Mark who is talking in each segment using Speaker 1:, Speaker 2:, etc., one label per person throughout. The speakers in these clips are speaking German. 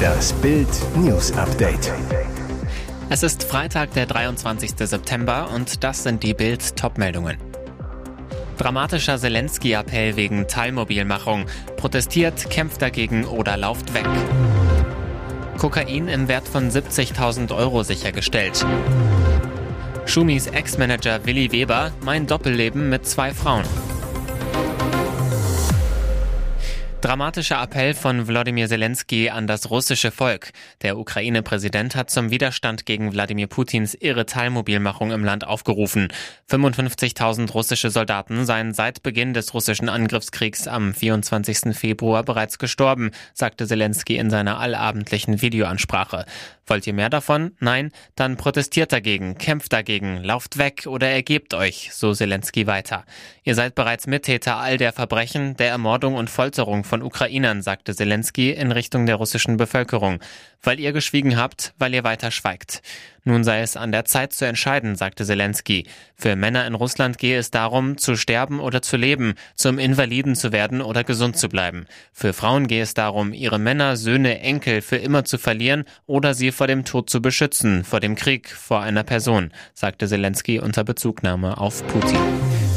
Speaker 1: Das Bild News Update.
Speaker 2: Es ist Freitag, der 23. September und das sind die Bild Topmeldungen. Dramatischer Zelensky-Appell wegen Teilmobilmachung. Protestiert, kämpft dagegen oder lauft weg. Kokain im Wert von 70.000 Euro sichergestellt. Schumis Ex-Manager Willi Weber, mein Doppelleben mit zwei Frauen. Dramatischer Appell von Wladimir Zelensky an das russische Volk. Der Ukraine-Präsident hat zum Widerstand gegen Wladimir Putins irre Teilmobilmachung im Land aufgerufen. 55.000 russische Soldaten seien seit Beginn des russischen Angriffskriegs am 24. Februar bereits gestorben, sagte Zelensky in seiner allabendlichen Videoansprache. Wollt ihr mehr davon? Nein? Dann protestiert dagegen, kämpft dagegen, lauft weg oder ergebt euch, so Zelensky weiter. Ihr seid bereits Mittäter all der Verbrechen, der Ermordung und Folterung von Ukrainern, sagte Zelensky in Richtung der russischen Bevölkerung. Weil ihr geschwiegen habt, weil ihr weiter schweigt. Nun sei es an der Zeit zu entscheiden, sagte Zelensky. Für Männer in Russland gehe es darum, zu sterben oder zu leben, zum Invaliden zu werden oder gesund zu bleiben. Für Frauen gehe es darum, ihre Männer, Söhne, Enkel für immer zu verlieren oder sie vor dem Tod zu beschützen, vor dem Krieg, vor einer Person, sagte Zelensky unter Bezugnahme auf Putin.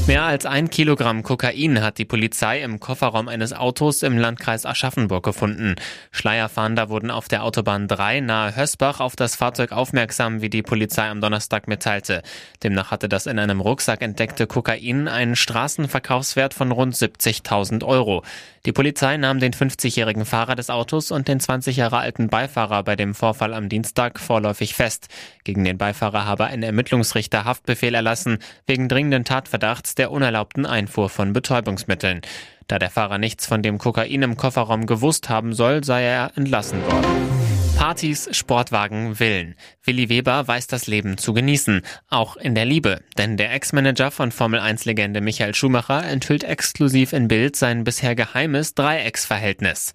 Speaker 2: Mehr als ein Kilogramm Kokain hat die Polizei im Kofferraum eines Autos im Landkreis Aschaffenburg gefunden. Schleierfahnder wurden auf der Autobahn 3 nahe Hösbach auf das Fahrzeug aufmerksam, wie die Polizei am Donnerstag mitteilte. Demnach hatte das in einem Rucksack entdeckte Kokain einen Straßenverkaufswert von rund 70.000 Euro. Die Polizei nahm den 50-jährigen Fahrer des Autos und den 20 Jahre alten Beifahrer bei dem Vorfall am Dienstag vorläufig fest. Gegen den Beifahrer habe ein Ermittlungsrichter Haftbefehl erlassen, wegen dringenden Tatverdachts der unerlaubten Einfuhr von Betäubungsmitteln. Da der Fahrer nichts von dem Kokain im Kofferraum gewusst haben soll, sei er entlassen worden. Partys, Sportwagen, Villen. Willi Weber weiß das Leben zu genießen, auch in der Liebe. Denn der Ex-Manager von Formel-1-Legende Michael Schumacher enthüllt exklusiv in Bild sein bisher geheimes Dreiecksverhältnis.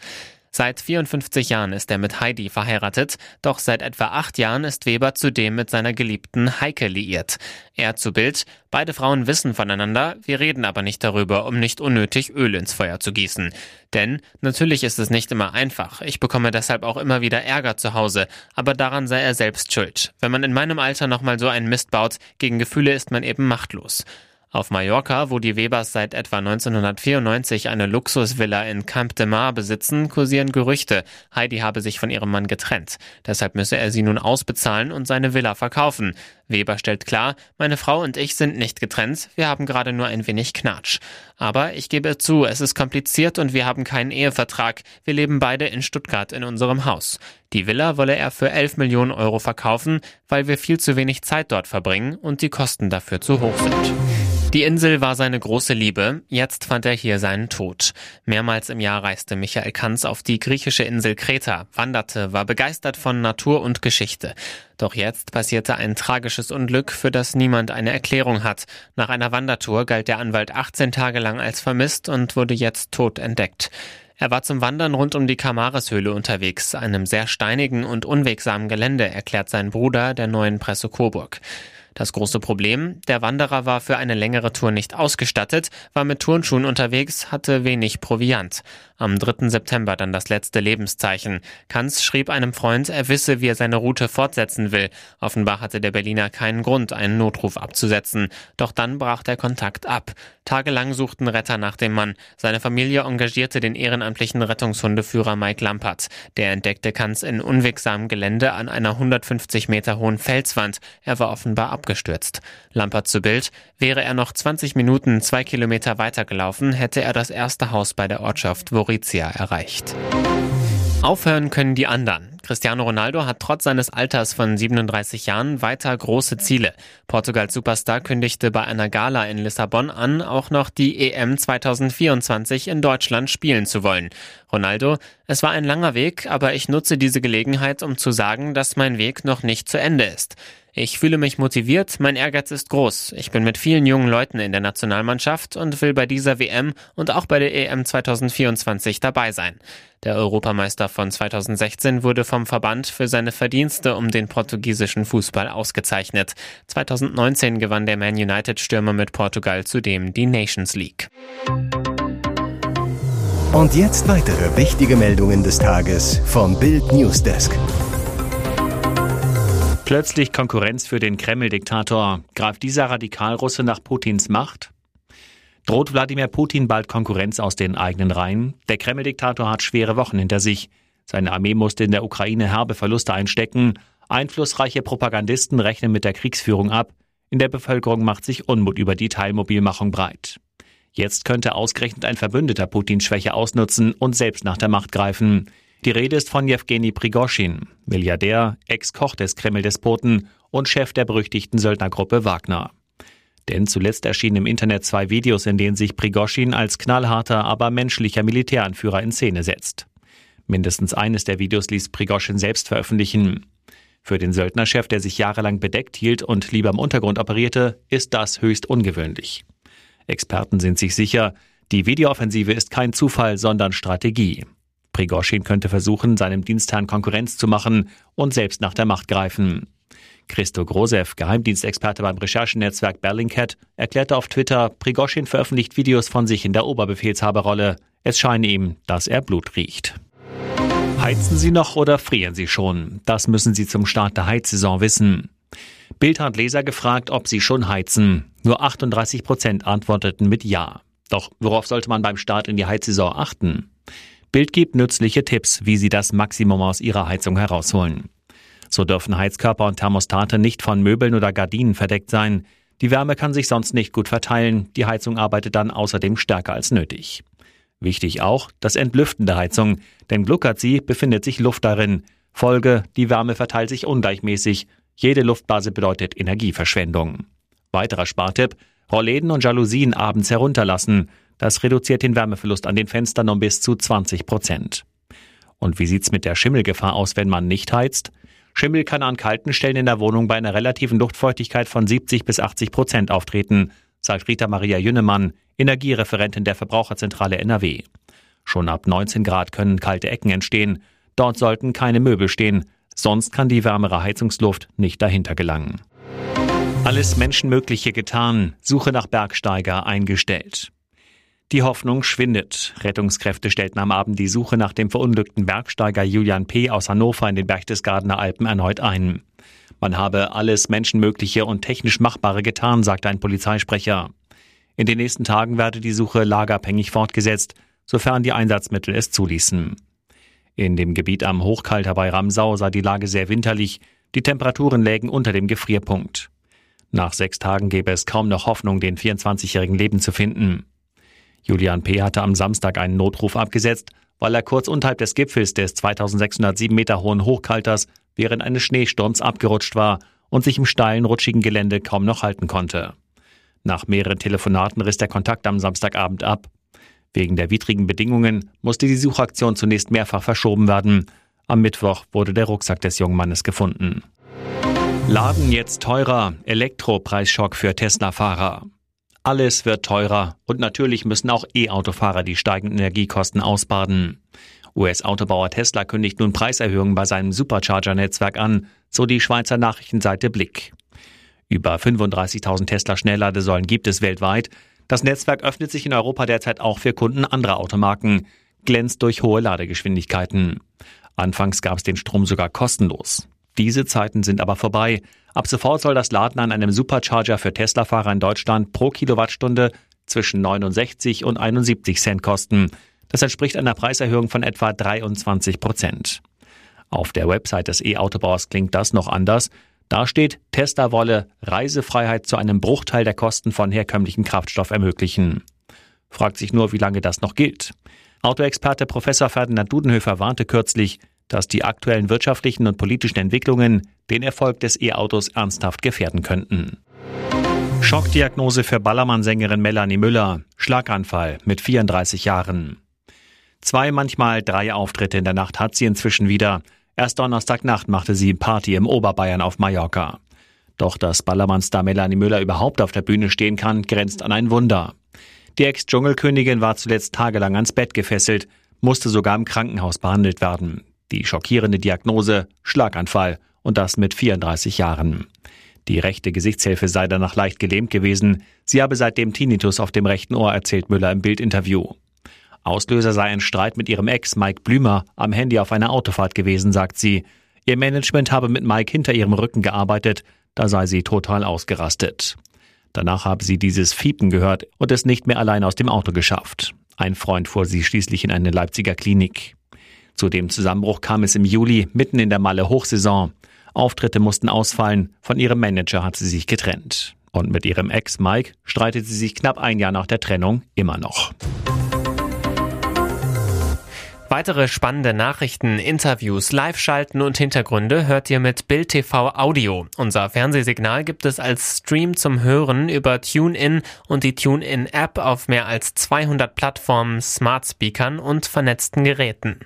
Speaker 2: Seit 54 Jahren ist er mit Heidi verheiratet, doch seit etwa acht Jahren ist Weber zudem mit seiner geliebten Heike liiert. Er zu Bild, beide Frauen wissen voneinander, wir reden aber nicht darüber, um nicht unnötig Öl ins Feuer zu gießen. Denn natürlich ist es nicht immer einfach, ich bekomme deshalb auch immer wieder Ärger zu Hause, aber daran sei er selbst schuld. Wenn man in meinem Alter nochmal so einen Mist baut, gegen Gefühle ist man eben machtlos. Auf Mallorca, wo die Webers seit etwa 1994 eine Luxusvilla in Camp de Mar besitzen, kursieren Gerüchte, Heidi habe sich von ihrem Mann getrennt. Deshalb müsse er sie nun ausbezahlen und seine Villa verkaufen. Weber stellt klar, meine Frau und ich sind nicht getrennt, wir haben gerade nur ein wenig Knatsch. Aber ich gebe zu, es ist kompliziert und wir haben keinen Ehevertrag. Wir leben beide in Stuttgart in unserem Haus. Die Villa wolle er für 11 Millionen Euro verkaufen, weil wir viel zu wenig Zeit dort verbringen und die Kosten dafür zu hoch sind. Die Insel war seine große Liebe, jetzt fand er hier seinen Tod. Mehrmals im Jahr reiste Michael Kanz auf die griechische Insel Kreta, wanderte, war begeistert von Natur und Geschichte. Doch jetzt passierte ein tragisches Unglück, für das niemand eine Erklärung hat. Nach einer Wandertour galt der Anwalt 18 Tage lang als vermisst und wurde jetzt tot entdeckt. Er war zum Wandern rund um die Kamares-Höhle unterwegs, einem sehr steinigen und unwegsamen Gelände, erklärt sein Bruder der neuen Presse Coburg. Das große Problem, der Wanderer war für eine längere Tour nicht ausgestattet, war mit Turnschuhen unterwegs, hatte wenig Proviant. Am 3. September dann das letzte Lebenszeichen. Kanz schrieb einem Freund, er wisse, wie er seine Route fortsetzen will. Offenbar hatte der Berliner keinen Grund, einen Notruf abzusetzen. Doch dann brach der Kontakt ab. Tagelang suchten Retter nach dem Mann. Seine Familie engagierte den ehrenamtlichen Rettungshundeführer Mike Lampert. Der entdeckte Kanz in unwegsamem Gelände an einer 150 Meter hohen Felswand. Er war offenbar ab abgestürzt. Lampert zu Bild. Wäre er noch 20 Minuten zwei Kilometer weitergelaufen, hätte er das erste Haus bei der Ortschaft Vorizia erreicht. Aufhören können die anderen. Cristiano Ronaldo hat trotz seines Alters von 37 Jahren weiter große Ziele. Portugals Superstar kündigte bei einer Gala in Lissabon an, auch noch die EM 2024 in Deutschland spielen zu wollen. Ronaldo, es war ein langer Weg, aber ich nutze diese Gelegenheit, um zu sagen, dass mein Weg noch nicht zu Ende ist. Ich fühle mich motiviert, mein Ehrgeiz ist groß. Ich bin mit vielen jungen Leuten in der Nationalmannschaft und will bei dieser WM und auch bei der EM 2024 dabei sein. Der Europameister von 2016 wurde vom Verband für seine Verdienste um den portugiesischen Fußball ausgezeichnet. 2019 gewann der Man United Stürmer mit Portugal zudem die Nations League.
Speaker 1: Und jetzt weitere wichtige Meldungen des Tages vom Bild Newsdesk.
Speaker 3: Plötzlich Konkurrenz für den Kreml-Diktator. Greift dieser Radikalrusse nach Putins Macht? Droht Wladimir Putin bald Konkurrenz aus den eigenen Reihen? Der Kreml-Diktator hat schwere Wochen hinter sich. Seine Armee musste in der Ukraine herbe Verluste einstecken. Einflussreiche Propagandisten rechnen mit der Kriegsführung ab. In der Bevölkerung macht sich Unmut über die Teilmobilmachung breit. Jetzt könnte ausgerechnet ein Verbündeter Putins Schwäche ausnutzen und selbst nach der Macht greifen. Die Rede ist von Jewgeni Prigoschin, Milliardär, Ex-Koch des Kreml-Despoten und Chef der berüchtigten Söldnergruppe Wagner. Denn zuletzt erschienen im Internet zwei Videos, in denen sich Prigoschin als knallharter, aber menschlicher Militäranführer in Szene setzt. Mindestens eines der Videos ließ Prigoschin selbst veröffentlichen. Für den Söldnerchef, der sich jahrelang bedeckt hielt und lieber im Untergrund operierte, ist das höchst ungewöhnlich. Experten sind sich sicher, die Videooffensive ist kein Zufall, sondern Strategie. Prigoschin könnte versuchen, seinem Dienstherrn Konkurrenz zu machen und selbst nach der Macht greifen. Christo Grosev, Geheimdienstexperte beim Recherchenetzwerk Bellingcat, erklärte auf Twitter, Prigoschin veröffentlicht Videos von sich in der Oberbefehlshaberrolle. Es scheine ihm, dass er Blut riecht. Heizen Sie noch oder frieren Sie schon? Das müssen Sie zum Start der Heizsaison wissen. Bild hat Leser gefragt, ob sie schon heizen. Nur 38 Prozent antworteten mit Ja. Doch worauf sollte man beim Start in die Heizsaison achten? Bild gibt nützliche Tipps, wie Sie das Maximum aus Ihrer Heizung herausholen. So dürfen Heizkörper und Thermostate nicht von Möbeln oder Gardinen verdeckt sein. Die Wärme kann sich sonst nicht gut verteilen. Die Heizung arbeitet dann außerdem stärker als nötig. Wichtig auch das Entlüften der Heizung, denn gluckert sie, befindet sich Luft darin. Folge, die Wärme verteilt sich ungleichmäßig. Jede Luftblase bedeutet Energieverschwendung. Weiterer Spartipp, Rollläden und Jalousien abends herunterlassen. Das reduziert den Wärmeverlust an den Fenstern um bis zu 20 Prozent. Und wie sieht's mit der Schimmelgefahr aus, wenn man nicht heizt? Schimmel kann an kalten Stellen in der Wohnung bei einer relativen Luftfeuchtigkeit von 70 bis 80 Prozent auftreten, sagt Rita Maria Jünnemann, Energiereferentin der Verbraucherzentrale NRW. Schon ab 19 Grad können kalte Ecken entstehen. Dort sollten keine Möbel stehen, sonst kann die wärmere Heizungsluft nicht dahinter gelangen. Alles Menschenmögliche getan, Suche nach Bergsteiger eingestellt. Die Hoffnung schwindet. Rettungskräfte stellten am Abend die Suche nach dem verunglückten Bergsteiger Julian P. aus Hannover in den Berchtesgadener Alpen erneut ein. Man habe alles Menschenmögliche und technisch Machbare getan, sagte ein Polizeisprecher. In den nächsten Tagen werde die Suche lagerabhängig fortgesetzt, sofern die Einsatzmittel es zuließen. In dem Gebiet am Hochkalter bei Ramsau sei die Lage sehr winterlich, die Temperaturen lägen unter dem Gefrierpunkt. Nach sechs Tagen gäbe es kaum noch Hoffnung, den 24-jährigen Leben zu finden. Julian P. hatte am Samstag einen Notruf abgesetzt, weil er kurz unterhalb des Gipfels des 2607 Meter hohen Hochkalters während eines Schneesturms abgerutscht war und sich im steilen, rutschigen Gelände kaum noch halten konnte. Nach mehreren Telefonaten riss der Kontakt am Samstagabend ab. Wegen der widrigen Bedingungen musste die Suchaktion zunächst mehrfach verschoben werden. Am Mittwoch wurde der Rucksack des jungen Mannes gefunden. Laden jetzt teurer, Elektropreisschock für Tesla-Fahrer. Alles wird teurer und natürlich müssen auch E-Autofahrer die steigenden Energiekosten ausbaden. US-Autobauer Tesla kündigt nun Preiserhöhungen bei seinem Supercharger-Netzwerk an, so die Schweizer Nachrichtenseite Blick. Über 35.000 Tesla-Schnellladesäulen gibt es weltweit. Das Netzwerk öffnet sich in Europa derzeit auch für Kunden anderer Automarken, glänzt durch hohe Ladegeschwindigkeiten. Anfangs gab es den Strom sogar kostenlos. Diese Zeiten sind aber vorbei. Ab sofort soll das Laden an einem Supercharger für Tesla-Fahrer in Deutschland pro Kilowattstunde zwischen 69 und 71 Cent kosten. Das entspricht einer Preiserhöhung von etwa 23 Prozent. Auf der Website des E-Autobauers klingt das noch anders. Da steht, Tesla wolle Reisefreiheit zu einem Bruchteil der Kosten von herkömmlichen Kraftstoff ermöglichen. Fragt sich nur, wie lange das noch gilt. Autoexperte Professor Ferdinand Dudenhöfer warnte kürzlich, dass die aktuellen wirtschaftlichen und politischen Entwicklungen den Erfolg des E-Autos ernsthaft gefährden könnten. Schockdiagnose für Ballermann-Sängerin Melanie Müller. Schlaganfall mit 34 Jahren. Zwei, manchmal drei Auftritte in der Nacht hat sie inzwischen wieder. Erst Donnerstagnacht machte sie Party im Oberbayern auf Mallorca. Doch dass Ballermann-Star Melanie Müller überhaupt auf der Bühne stehen kann, grenzt an ein Wunder. Die Ex-Dschungelkönigin war zuletzt tagelang ans Bett gefesselt, musste sogar im Krankenhaus behandelt werden. Die schockierende Diagnose Schlaganfall und das mit 34 Jahren. Die rechte Gesichtshilfe sei danach leicht gelähmt gewesen. Sie habe seitdem Tinnitus auf dem rechten Ohr, erzählt Müller im Bildinterview. Auslöser sei ein Streit mit ihrem Ex Mike Blümer am Handy auf einer Autofahrt gewesen, sagt sie. Ihr Management habe mit Mike hinter ihrem Rücken gearbeitet, da sei sie total ausgerastet. Danach habe sie dieses Fiepen gehört und es nicht mehr allein aus dem Auto geschafft. Ein Freund fuhr sie schließlich in eine Leipziger Klinik. Zu dem Zusammenbruch kam es im Juli, mitten in der Malle Hochsaison. Auftritte mussten ausfallen, von ihrem Manager hat sie sich getrennt. Und mit ihrem Ex Mike streitet sie sich knapp ein Jahr nach der Trennung immer noch.
Speaker 2: Weitere spannende Nachrichten, Interviews, Live-Schalten und Hintergründe hört ihr mit Bild TV Audio. Unser Fernsehsignal gibt es als Stream zum Hören über TuneIn und die TuneIn-App auf mehr als 200 Plattformen, Smart Speakern und vernetzten Geräten.